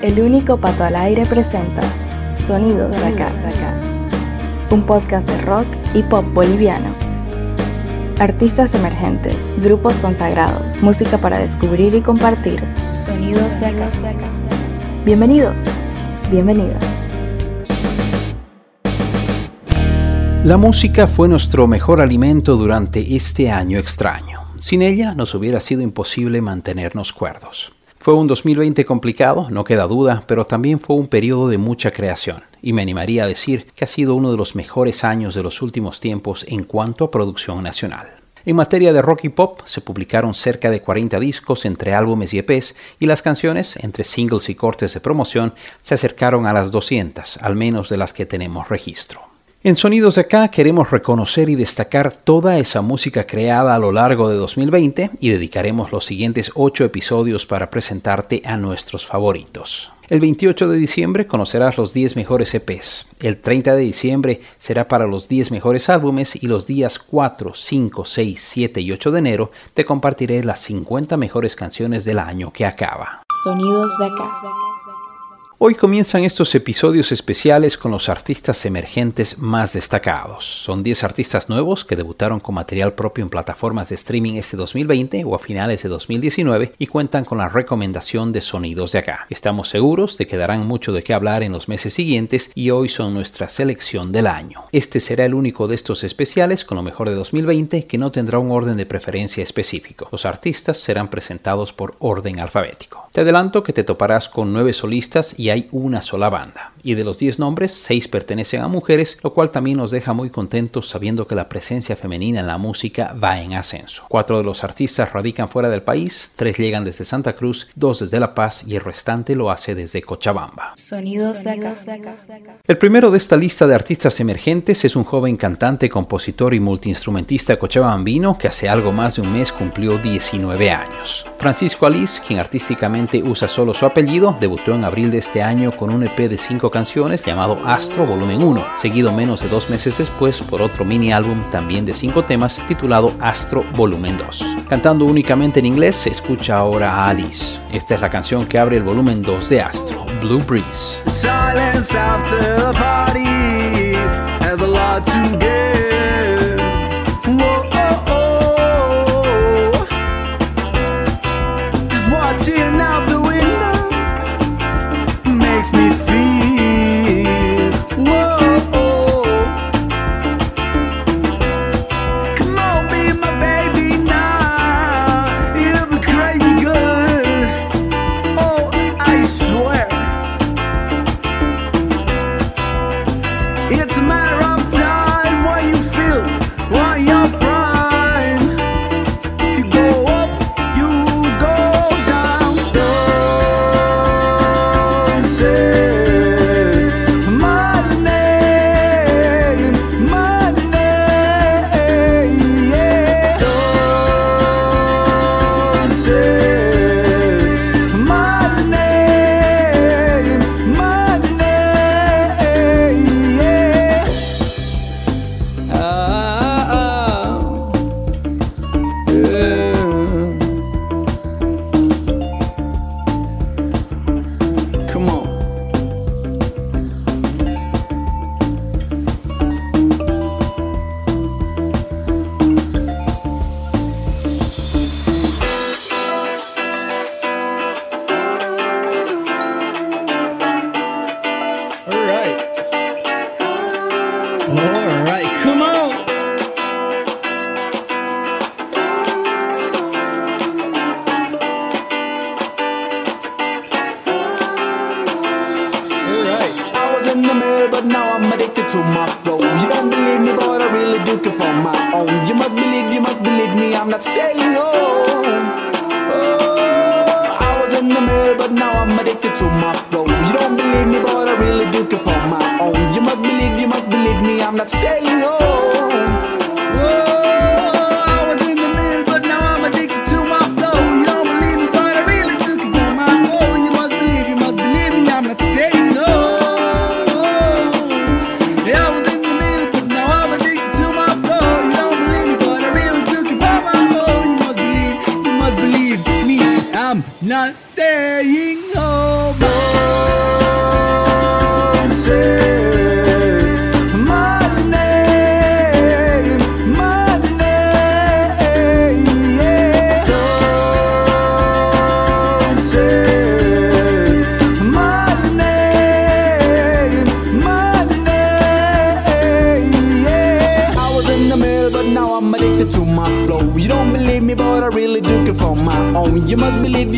El único pato al aire presenta Sonidos, de acá. Un podcast de rock y pop boliviano. Artistas emergentes, grupos consagrados, música para descubrir y compartir. Sonidos de acá. Bienvenido, bienvenida. La música fue nuestro mejor alimento durante este año extraño. Sin ella nos hubiera sido imposible mantenernos cuerdos. Fue un 2020 complicado, no queda duda, pero también fue un periodo de mucha creación, y me animaría a decir que ha sido uno de los mejores años de los últimos tiempos en cuanto a producción nacional. En materia de rock y pop, se publicaron cerca de 40 discos entre álbumes y EPs, y las canciones, entre singles y cortes de promoción, se acercaron a las 200, al menos de las que tenemos registro. En Sonidos de acá queremos reconocer y destacar toda esa música creada a lo largo de 2020 y dedicaremos los siguientes 8 episodios para presentarte a nuestros favoritos. El 28 de diciembre conocerás los 10 mejores EPs. El 30 de diciembre será para los 10 mejores álbumes y los días 4, 5, 6, 7 y 8 de enero te compartiré las 50 mejores canciones del año que acaba. Sonidos de acá. Hoy comienzan estos episodios especiales con los artistas emergentes más destacados. Son 10 artistas nuevos que debutaron con material propio en plataformas de streaming este 2020 o a finales de 2019 y cuentan con la recomendación de sonidos de acá. Estamos seguros de que darán mucho de qué hablar en los meses siguientes y hoy son nuestra selección del año. Este será el único de estos especiales con lo mejor de 2020 que no tendrá un orden de preferencia específico. Los artistas serán presentados por orden alfabético. Te adelanto que te toparás con nueve solistas y hay una sola banda. Y de los 10 nombres, 6 pertenecen a mujeres, lo cual también nos deja muy contentos sabiendo que la presencia femenina en la música va en ascenso. Cuatro de los artistas radican fuera del país, tres llegan desde Santa Cruz, dos desde La Paz y el restante lo hace desde Cochabamba. Sonidos de acá. El primero de esta lista de artistas emergentes es un joven cantante, compositor y multiinstrumentista cochabambino que hace algo más de un mes cumplió 19 años. Francisco Alice, quien artísticamente usa solo su apellido, debutó en abril de este año con un EP de 5 canciones llamado Astro Volumen 1, seguido menos de dos meses después por otro mini álbum también de 5 temas titulado Astro Volumen 2. Cantando únicamente en inglés, se escucha ahora a Alice. Esta es la canción que abre el volumen 2 de Astro, Blue Breeze. not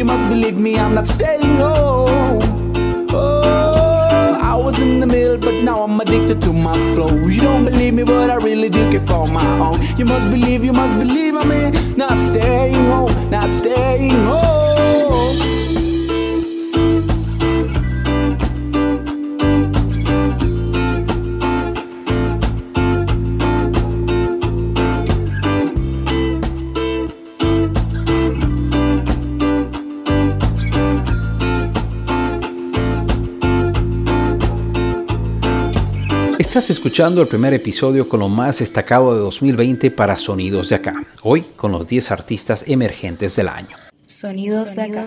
you must believe me, I'm not staying home. Oh, I was in the middle, but now I'm addicted to my flow. You don't believe me, but I really do care for my own. You must believe, you must believe, I mean, not staying home, not staying home. Estás escuchando el primer episodio con lo más destacado de 2020 para Sonidos de Acá, hoy con los 10 artistas emergentes del año. Sonidos de acá.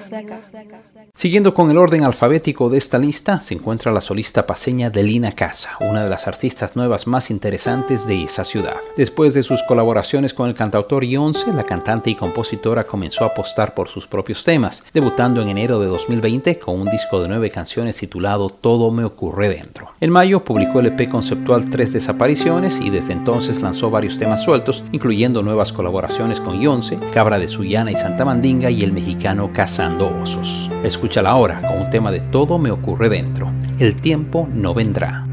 Siguiendo con el orden alfabético de esta lista, se encuentra la solista paseña Delina Casa, una de las artistas nuevas más interesantes de esa ciudad. Después de sus colaboraciones con el cantautor Ionce, la cantante y compositora comenzó a apostar por sus propios temas, debutando en enero de 2020 con un disco de nueve canciones titulado Todo me ocurre dentro. En mayo publicó el EP conceptual Tres Desapariciones y desde entonces lanzó varios temas sueltos, incluyendo nuevas colaboraciones con Ionce, Cabra de Sullana y Santa Mandinga y el mexicano Cazando Osos. Escúchala ahora con un tema de Todo me ocurre dentro. El tiempo no vendrá.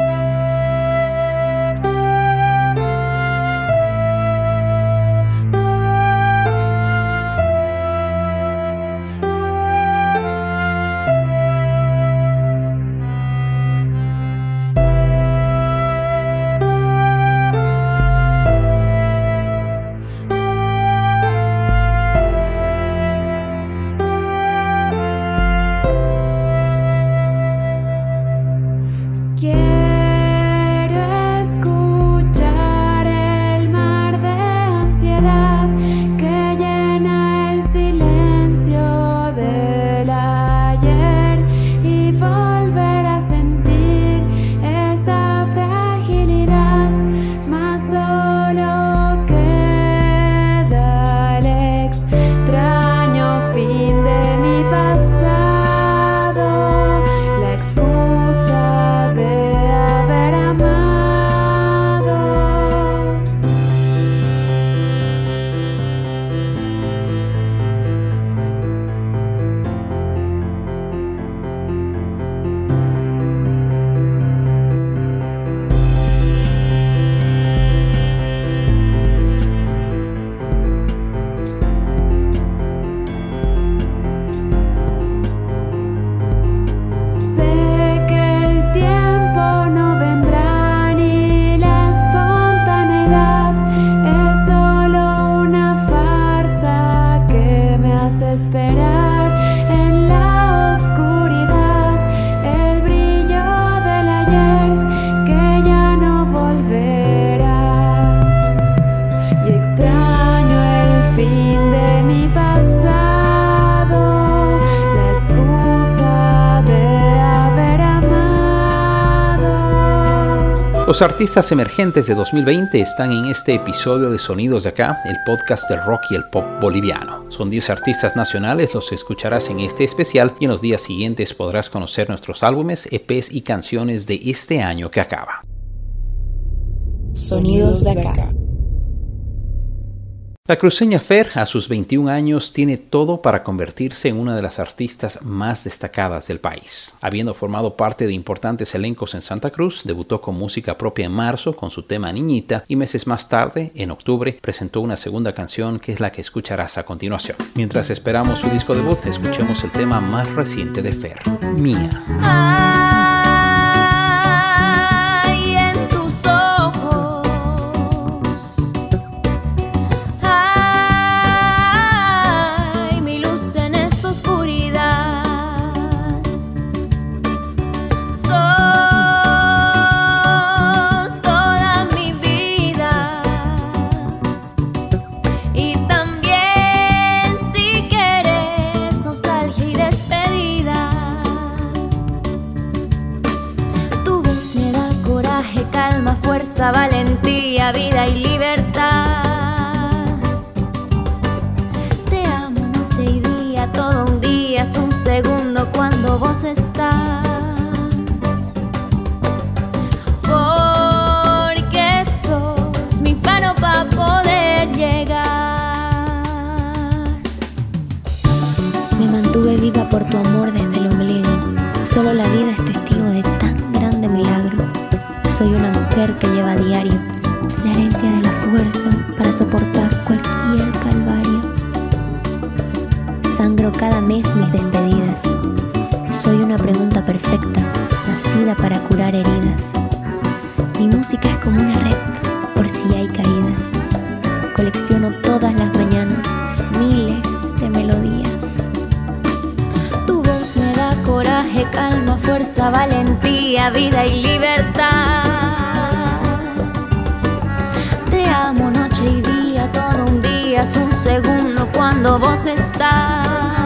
Los artistas emergentes de 2020 están en este episodio de Sonidos de Acá, el podcast del rock y el pop boliviano. Son 10 artistas nacionales, los escucharás en este especial y en los días siguientes podrás conocer nuestros álbumes, EPs y canciones de este año que acaba. Sonidos de Acá. La cruceña Fer, a sus 21 años, tiene todo para convertirse en una de las artistas más destacadas del país. Habiendo formado parte de importantes elencos en Santa Cruz, debutó con música propia en marzo con su tema Niñita y meses más tarde, en octubre, presentó una segunda canción que es la que escucharás a continuación. Mientras esperamos su disco debut, escuchemos el tema más reciente de Fer, Mía. Heridas. Mi música es como una red por si hay caídas. Colecciono todas las mañanas miles de melodías. Tu voz me da coraje, calma, fuerza, valentía, vida y libertad. Te amo noche y día, todo un día es un segundo cuando vos estás.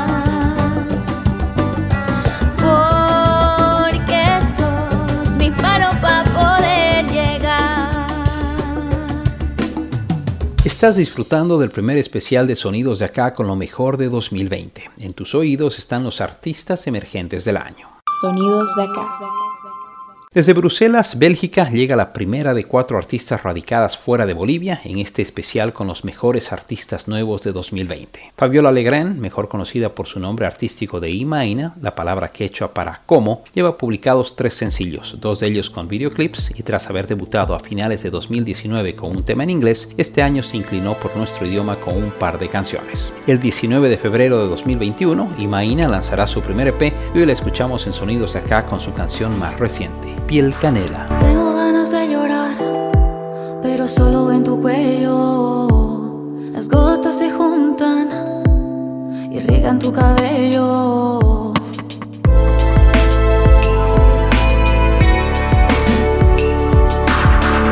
Estás disfrutando del primer especial de Sonidos de Acá con lo mejor de 2020. En tus oídos están los artistas emergentes del año. Sonidos de acá. Desde Bruselas, Bélgica, llega la primera de cuatro artistas radicadas fuera de Bolivia en este especial con los mejores artistas nuevos de 2020. Fabiola Legrand, mejor conocida por su nombre artístico de Imaina, la palabra quechua para como, lleva publicados tres sencillos, dos de ellos con videoclips, y tras haber debutado a finales de 2019 con un tema en inglés, este año se inclinó por nuestro idioma con un par de canciones. El 19 de febrero de 2021, Imaina lanzará su primer EP y hoy la escuchamos en Sonidos Acá con su canción más reciente, Piel Canela. Tengo ganas de llorar, pero solo en tu cuello. Las gotas se juntan y riegan tu cabello.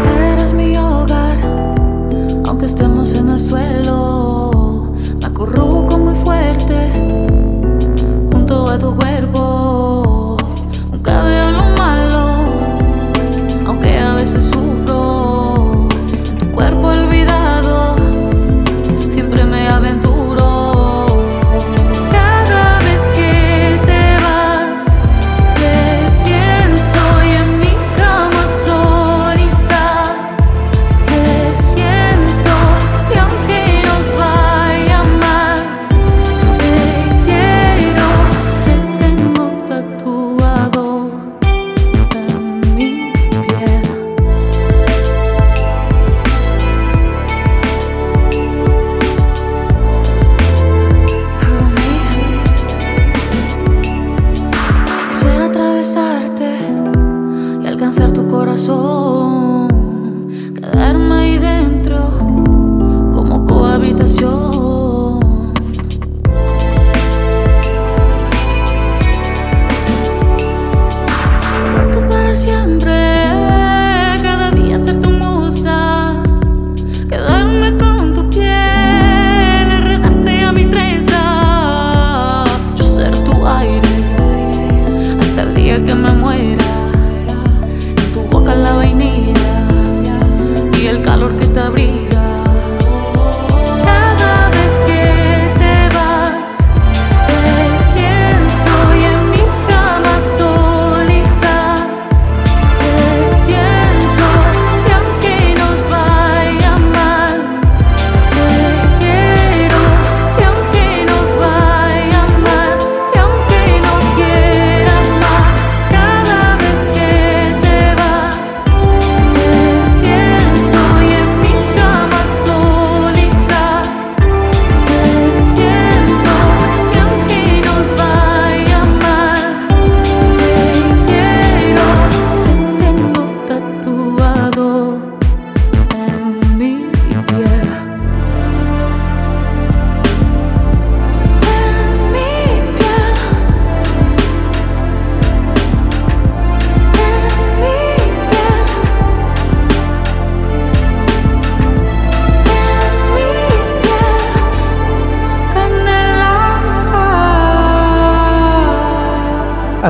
Eres mi hogar, aunque estemos en el suelo. Me acurruco muy fuerte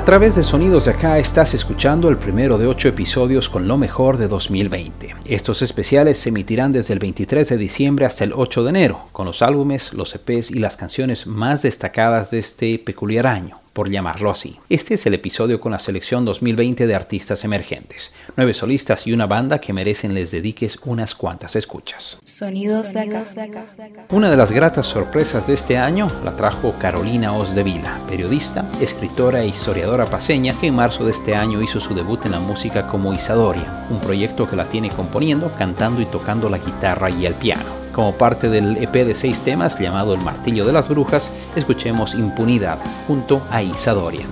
A través de Sonidos de Acá estás escuchando el primero de ocho episodios con lo mejor de 2020. Estos especiales se emitirán desde el 23 de diciembre hasta el 8 de enero, con los álbumes, los EPs y las canciones más destacadas de este peculiar año por llamarlo así. Este es el episodio con la selección 2020 de artistas emergentes, nueve solistas y una banda que merecen les dediques unas cuantas escuchas. Sonidos de acá. Una de las gratas sorpresas de este año la trajo Carolina Osdevila, periodista, escritora e historiadora paseña que en marzo de este año hizo su debut en la música como Isadoria, un proyecto que la tiene componiendo, cantando y tocando la guitarra y el piano. Como parte del EP de seis temas llamado El Martillo de las Brujas, escuchemos Impunidad junto a Isadorian.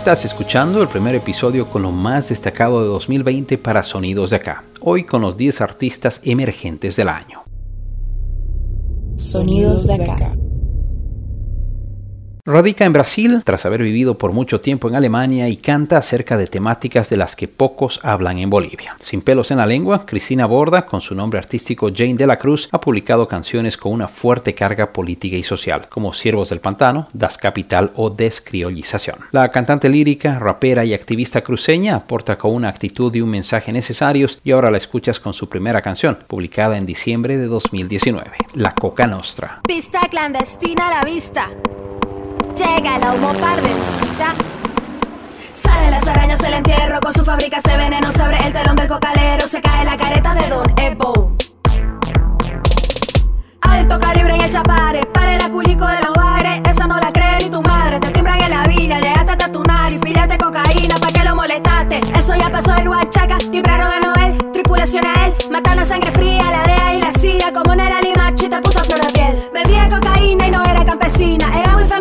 Estás escuchando el primer episodio con lo más destacado de 2020 para Sonidos de Acá, hoy con los 10 artistas emergentes del año. Sonidos de Acá. Radica en Brasil tras haber vivido por mucho tiempo en Alemania y canta acerca de temáticas de las que pocos hablan en Bolivia. Sin pelos en la lengua, Cristina Borda, con su nombre artístico Jane de la Cruz, ha publicado canciones con una fuerte carga política y social, como Siervos del Pantano, Das Capital o Descriollización. La cantante lírica, rapera y activista cruceña aporta con una actitud y un mensaje necesarios y ahora la escuchas con su primera canción, publicada en diciembre de 2019, La Coca Nostra. Pista clandestina a la vista. Llega el humo par de visita. Salen las arañas del entierro con su fábrica se veneno sobre el telón del cocalero. Se cae la careta de Don Evo. Alto calibre en el chapare, para el aculico de los bares. Esa no la cree ni tu madre. Te timbran en la villa, llegaste hasta tu y píllate cocaína pa' que lo molestaste. Eso ya pasó en Huachaca, timbraron a Noel, tripulación a él, matan a sangre fría, la DEA y la CIA, como no era Limachi, te puso flor de piel. Vendía cocaína y no era campesina, era muy femenina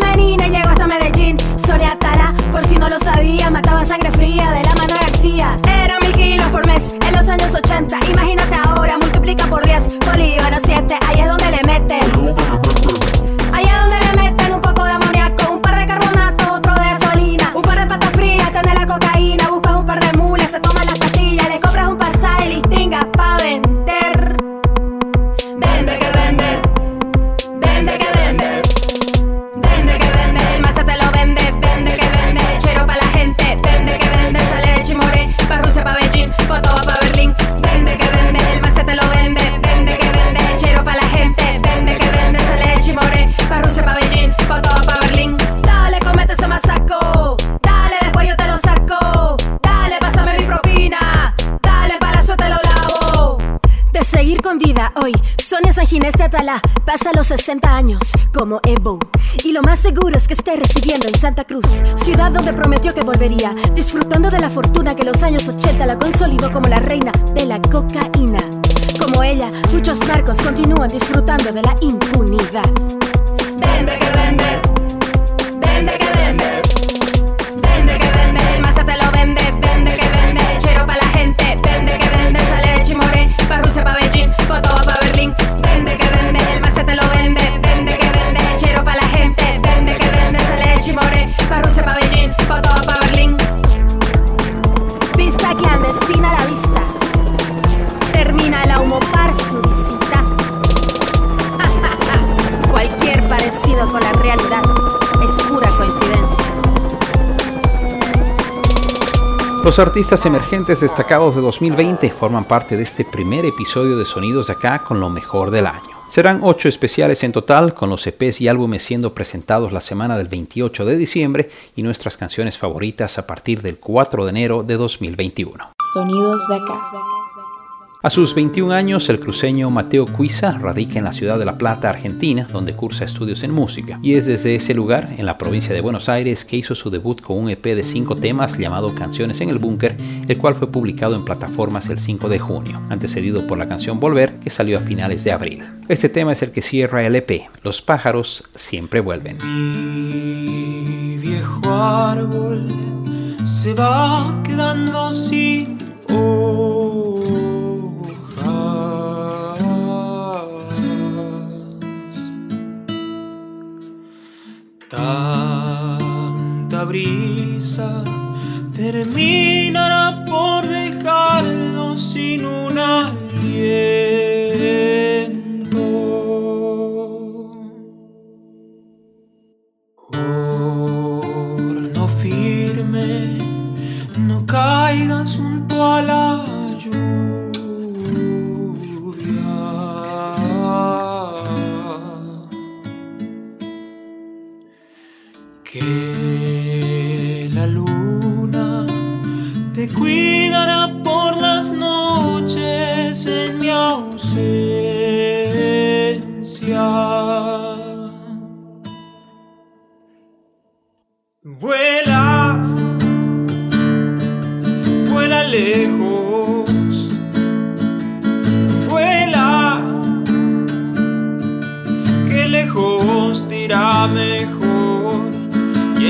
impunidad. Los artistas emergentes destacados de 2020 forman parte de este primer episodio de Sonidos de Acá con lo mejor del año. Serán ocho especiales en total, con los EPs y álbumes siendo presentados la semana del 28 de diciembre y nuestras canciones favoritas a partir del 4 de enero de 2021. Sonidos de acá. A sus 21 años, el cruceño Mateo Cuiza radica en la ciudad de La Plata, Argentina, donde cursa estudios en música. Y es desde ese lugar, en la provincia de Buenos Aires, que hizo su debut con un EP de 5 temas llamado Canciones en el Búnker, el cual fue publicado en plataformas el 5 de junio, antecedido por la canción Volver, que salió a finales de abril. Este tema es el que cierra el EP, Los pájaros siempre vuelven. Mi viejo árbol se va quedando sin brisa terminará por dejarlo sin un aliento.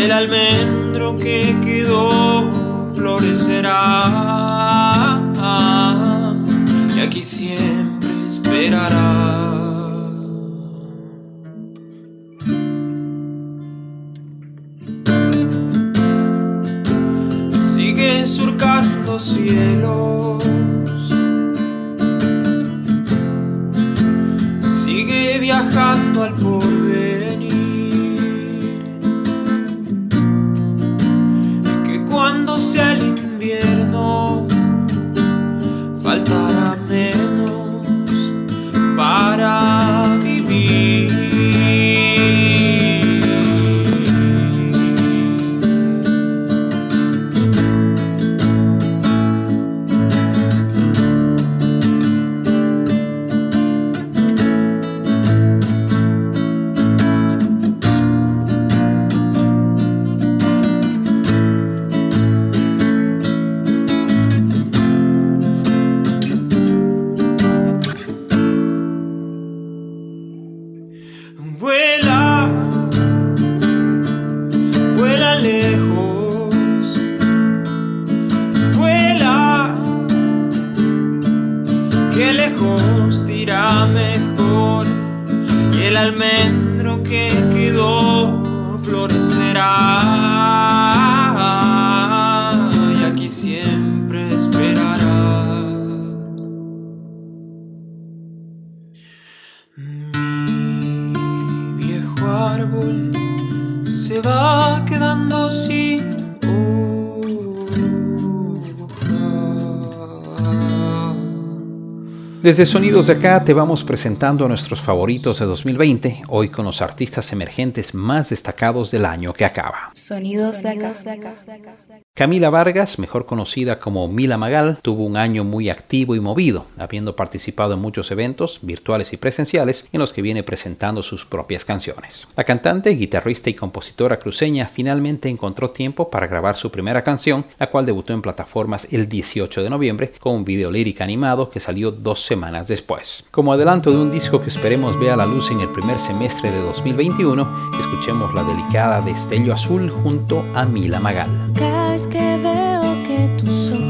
El almendro que quedó florecerá y aquí siempre esperará. sigue surcando cielos, Desde Sonidos de acá te vamos presentando a nuestros favoritos de 2020, hoy con los artistas emergentes más destacados del año que acaba. Sonidos de acá. Camila Vargas, mejor conocida como Mila Magal, tuvo un año muy activo y movido, habiendo participado en muchos eventos, virtuales y presenciales, en los que viene presentando sus propias canciones. La cantante, guitarrista y compositora cruceña finalmente encontró tiempo para grabar su primera canción, la cual debutó en plataformas el 18 de noviembre con un video lírico animado que salió dos semanas después. Como adelanto de un disco que esperemos vea la luz en el primer semestre de 2021, escuchemos la delicada Destello Azul junto a Mila Magal. Que veo que tus ojos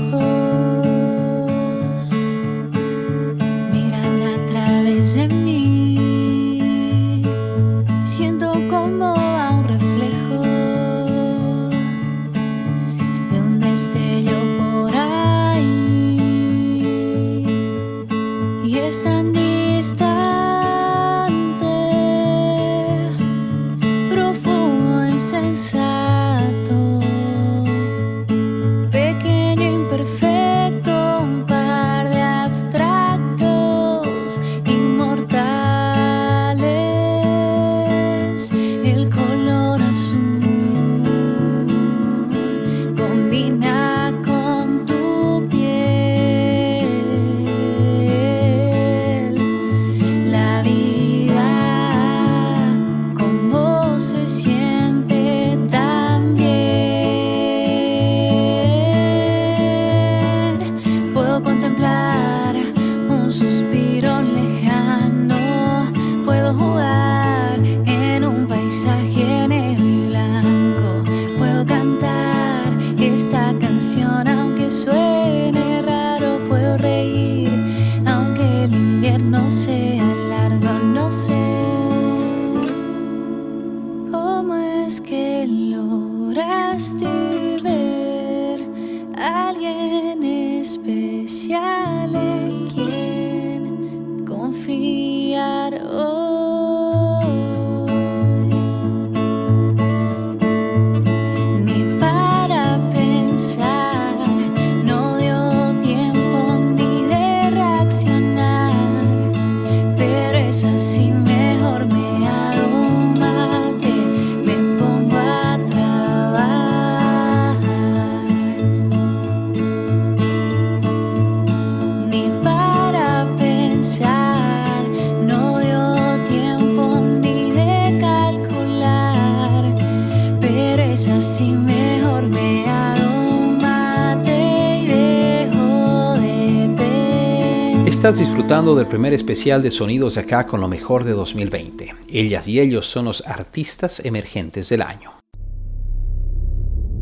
Estás disfrutando del primer especial de Sonidos de acá con lo mejor de 2020. Ellas y ellos son los artistas emergentes del año.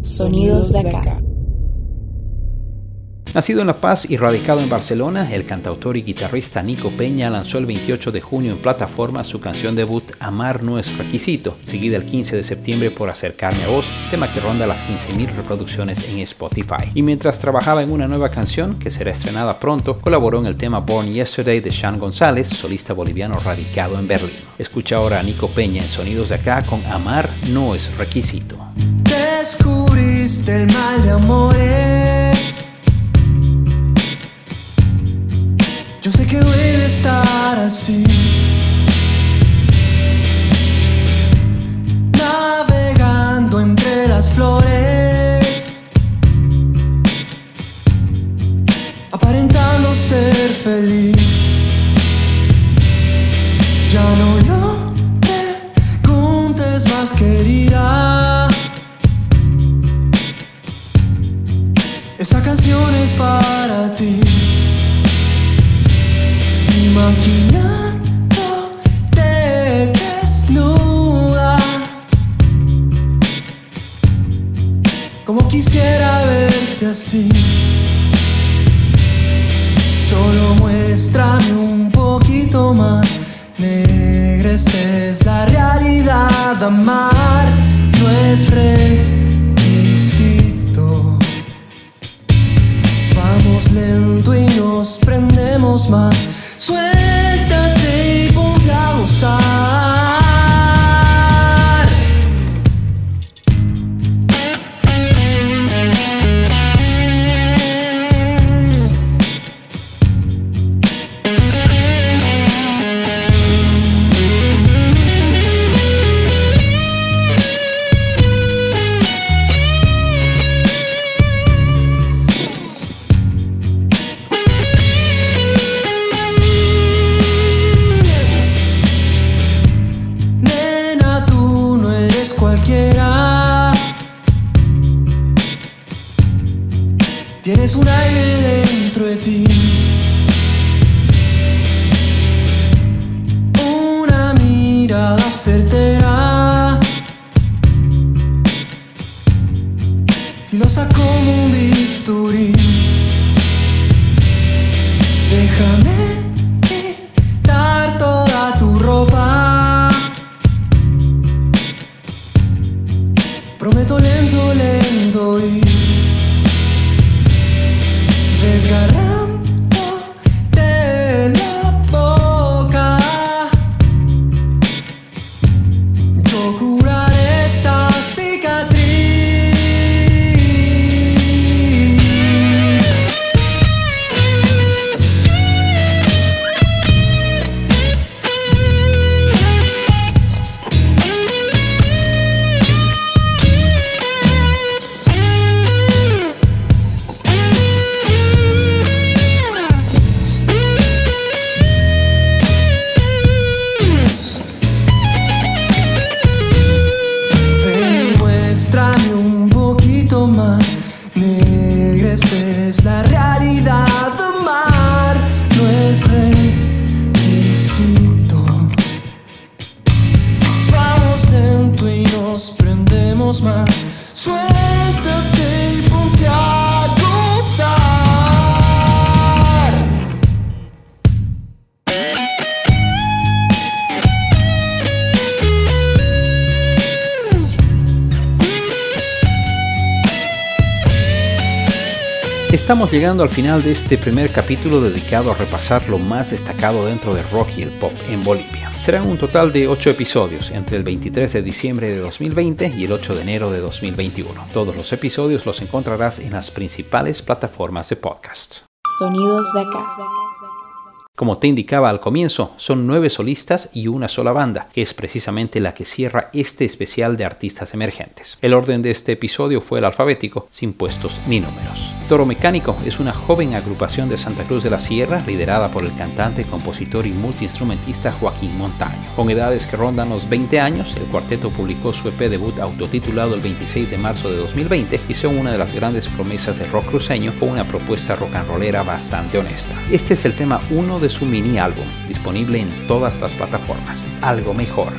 Sonidos de acá. Nacido en La Paz y radicado en Barcelona, el cantautor y guitarrista Nico Peña lanzó el 28 de junio en plataforma su canción debut Amar no es requisito, seguida el 15 de septiembre por Acercarme a vos, tema que ronda las 15.000 reproducciones en Spotify. Y mientras trabajaba en una nueva canción, que será estrenada pronto, colaboró en el tema Born Yesterday de Sean González, solista boliviano radicado en Berlín. Escucha ahora a Nico Peña en Sonidos de Acá con Amar no es requisito. Descubriste el mal de amores. Yo sé que duele estar así. Navegando entre las flores. Aparentando ser feliz. Ya no lo preguntes más, querida. Esta canción es para ti. Imaginándote desnuda. Como quisiera verte así. Solo muéstrame un poquito más. Negra, esta es la realidad. Amar no es requisito. Vamos lento y nos prendemos más. Swim. Estamos llegando al final de este primer capítulo dedicado a repasar lo más destacado dentro del rock y el pop en Bolivia. Serán un total de 8 episodios entre el 23 de diciembre de 2020 y el 8 de enero de 2021. Todos los episodios los encontrarás en las principales plataformas de podcast. Sonidos de acá. Como te indicaba al comienzo, son nueve solistas y una sola banda, que es precisamente la que cierra este especial de artistas emergentes. El orden de este episodio fue el alfabético, sin puestos ni números. Toro Mecánico es una joven agrupación de Santa Cruz de la Sierra liderada por el cantante, compositor y multiinstrumentista Joaquín Montaño. Con edades que rondan los 20 años, el cuarteto publicó su EP debut autotitulado el 26 de marzo de 2020 y son una de las grandes promesas del rock cruceño con una propuesta rock and rollera bastante honesta. Este es el tema 1 de su mini álbum, disponible en todas las plataformas. Algo mejor.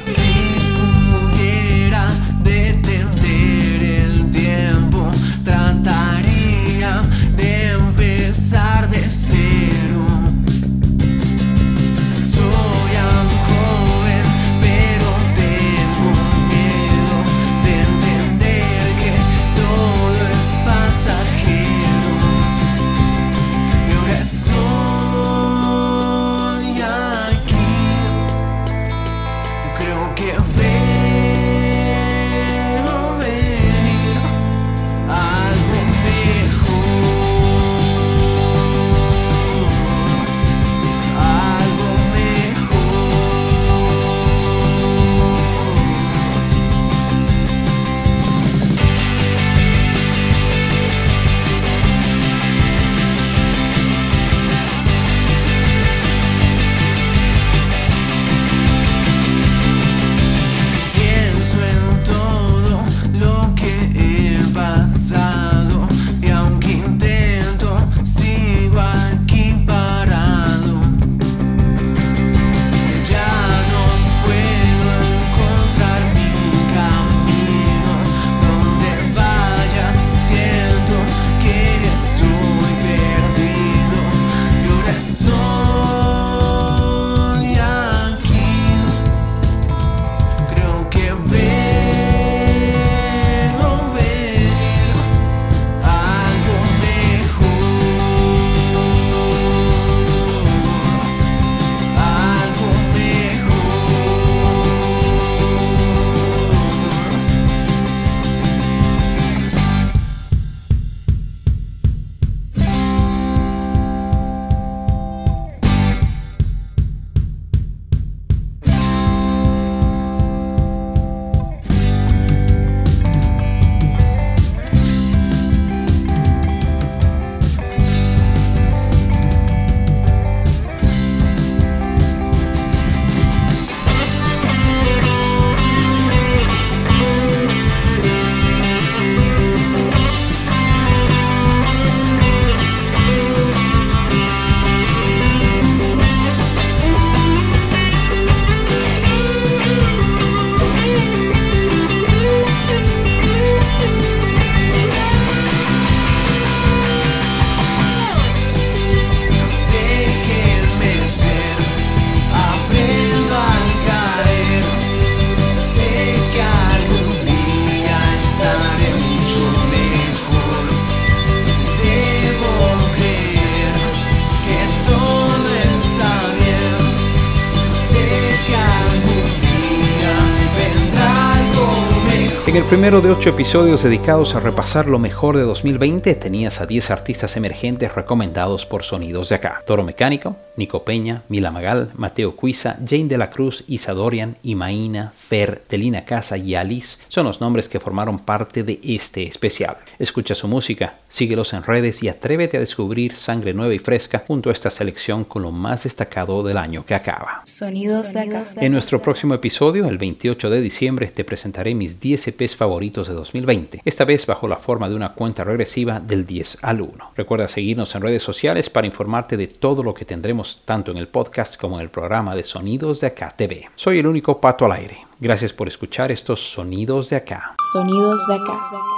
Primero de ocho episodios dedicados a repasar lo mejor de 2020, tenías a 10 artistas emergentes recomendados por Sonidos de Acá. Toro Mecánico, Nico Peña, Mila Magal, Mateo Cuisa, Jane de la Cruz, Isadorian, Imaína, Fer, Telina Casa y Alice son los nombres que formaron parte de este especial. Escucha su música, síguelos en redes y atrévete a descubrir sangre nueva y fresca junto a esta selección con lo más destacado del año que acaba. Sonidos de Acá. En nuestro próximo episodio, el 28 de diciembre, te presentaré mis 10 EPs favoritos de 2020, esta vez bajo la forma de una cuenta regresiva del 10 al 1. Recuerda seguirnos en redes sociales para informarte de todo lo que tendremos tanto en el podcast como en el programa de Sonidos de Acá TV. Soy el único pato al aire. Gracias por escuchar estos Sonidos de Acá. Sonidos de Acá.